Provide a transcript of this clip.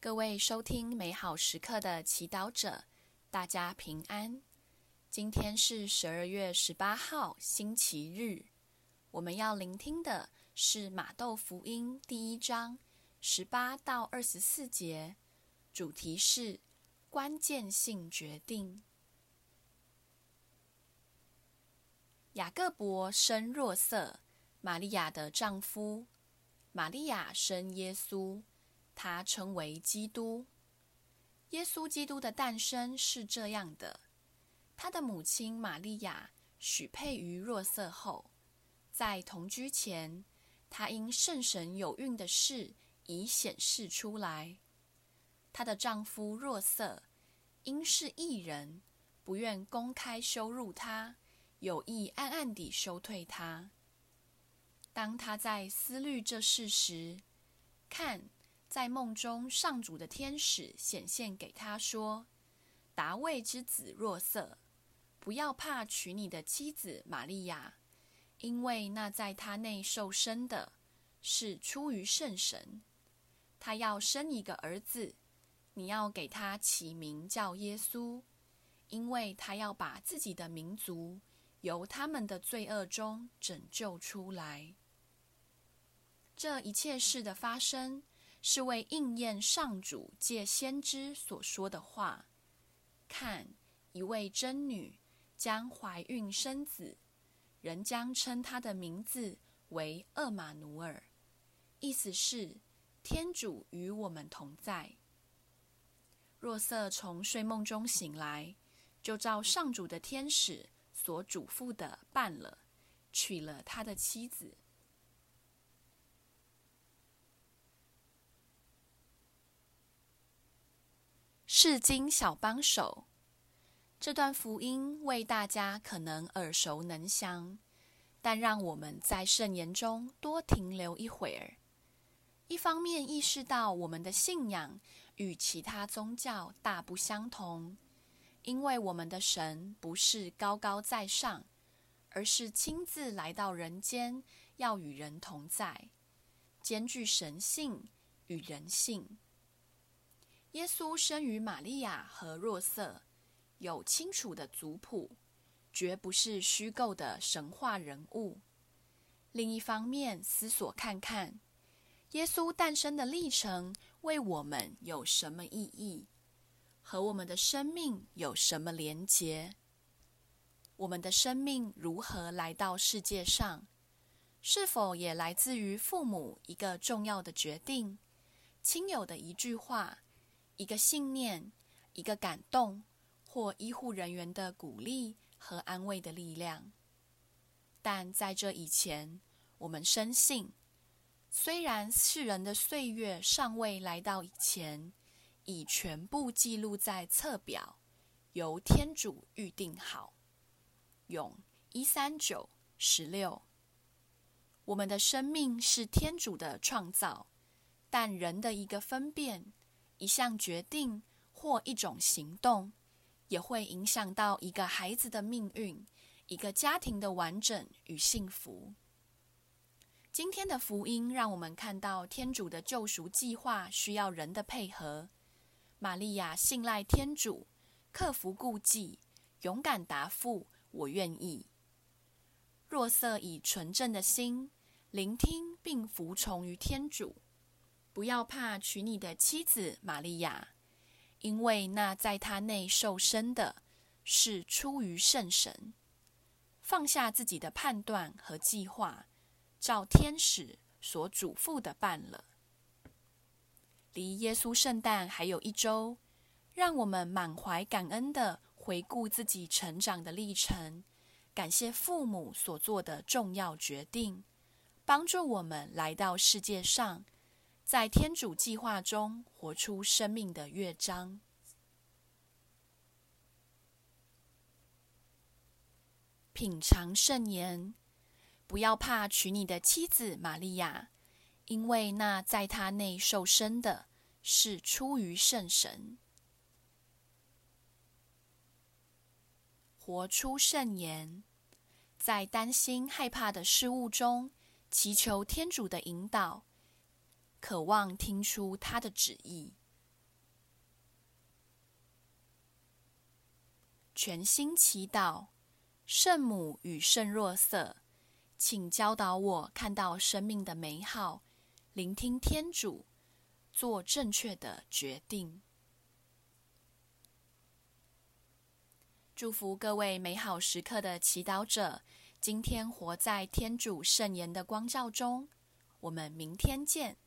各位收听美好时刻的祈祷者，大家平安。今天是十二月十八号，星期日。我们要聆听的是马窦福音第一章十八到二十四节，主题是关键性决定。雅各伯生若瑟，玛利亚的丈夫。玛利亚生耶稣。他称为基督。耶稣基督的诞生是这样的：他的母亲玛利亚许配于若瑟后，在同居前，她因圣神有孕的事已显示出来。她的丈夫若瑟因是异人，不愿公开羞辱她，有意暗暗地收退她。当他在思虑这事时，看。在梦中，上主的天使显现给他说：“达卫之子若瑟，不要怕娶你的妻子玛利亚，因为那在他内受生的，是出于圣神。他要生一个儿子，你要给他起名叫耶稣，因为他要把自己的民族由他们的罪恶中拯救出来。这一切事的发生。”是为应验上主借先知所说的话。看，一位真女将怀孕生子，人将称他的名字为厄马努尔，意思是天主与我们同在。若瑟从睡梦中醒来，就照上主的天使所嘱咐的办了，娶了他的妻子。世经小帮手，这段福音为大家可能耳熟能详，但让我们在圣言中多停留一会儿。一方面意识到我们的信仰与其他宗教大不相同，因为我们的神不是高高在上，而是亲自来到人间，要与人同在，兼具神性与人性。耶稣生于玛利亚和若瑟，有清楚的族谱，绝不是虚构的神话人物。另一方面，思索看看，耶稣诞生的历程为我们有什么意义？和我们的生命有什么连结？我们的生命如何来到世界上？是否也来自于父母一个重要的决定、亲友的一句话？一个信念，一个感动，或医护人员的鼓励和安慰的力量。但在这以前，我们深信，虽然世人的岁月尚未来到以前，已全部记录在册表，由天主预定好。永一三九十六，我们的生命是天主的创造，但人的一个分辨。一项决定或一种行动，也会影响到一个孩子的命运，一个家庭的完整与幸福。今天的福音让我们看到天主的救赎计划需要人的配合。玛利亚信赖天主，克服顾忌，勇敢答复“我愿意”。若瑟以纯正的心聆听并服从于天主。不要怕娶你的妻子玛利亚，因为那在她内受生的，是出于圣神。放下自己的判断和计划，照天使所嘱咐的办了。离耶稣圣诞还有一周，让我们满怀感恩的回顾自己成长的历程，感谢父母所做的重要决定，帮助我们来到世界上。在天主计划中活出生命的乐章，品尝圣言。不要怕娶你的妻子玛利亚，因为那在她内受生的，是出于圣神。活出圣言，在担心害怕的事物中，祈求天主的引导。渴望听出他的旨意。全心祈祷圣母与圣若瑟，请教导我看到生命的美好，聆听天主，做正确的决定。祝福各位美好时刻的祈祷者，今天活在天主圣言的光照中，我们明天见。